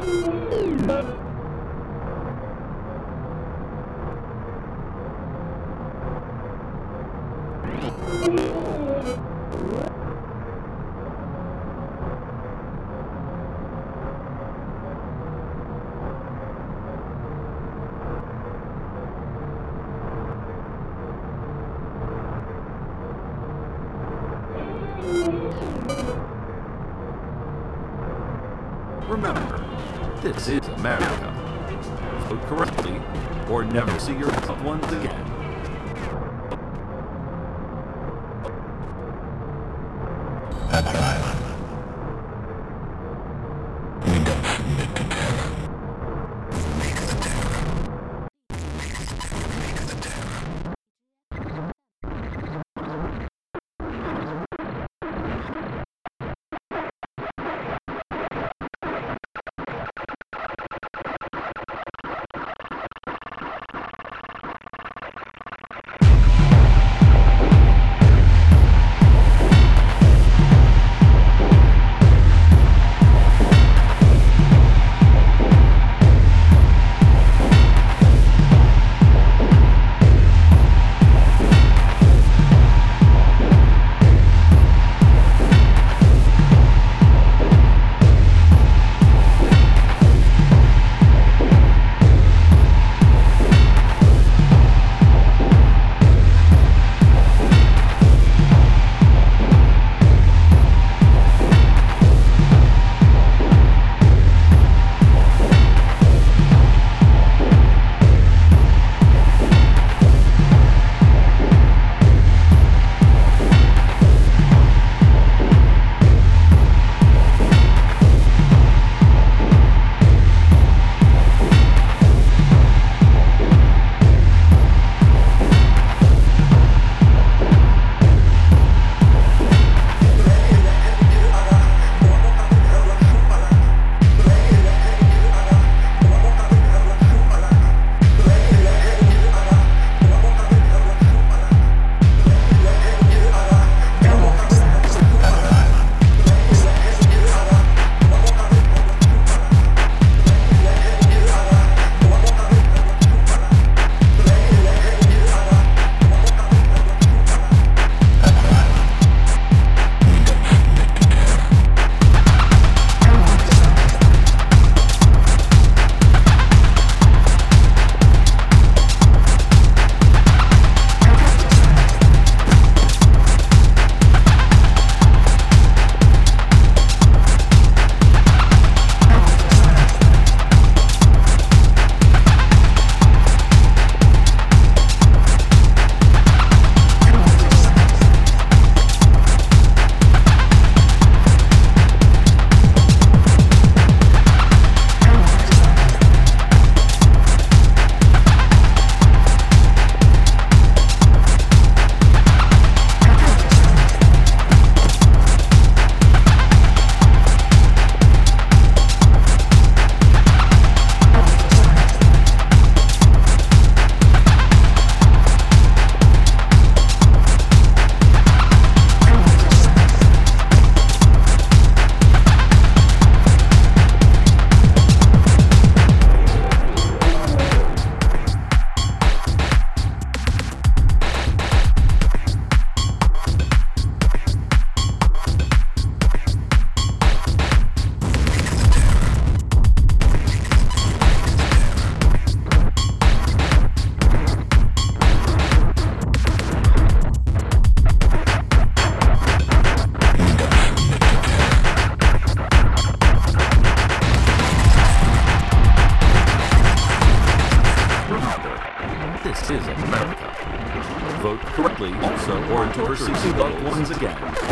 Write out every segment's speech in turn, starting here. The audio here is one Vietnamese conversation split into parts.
Thank you. This is America. Vote correctly or never see your loved ones again. torture loved ones again.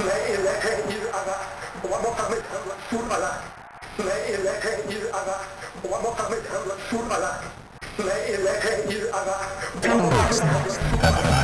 Ne ileke il aga, wabo kamet hamla sur ala. Ne ileke il aga, wabo kamet hamla sur ala. Ne ileke il aga, wabo kamet hamla sur ala.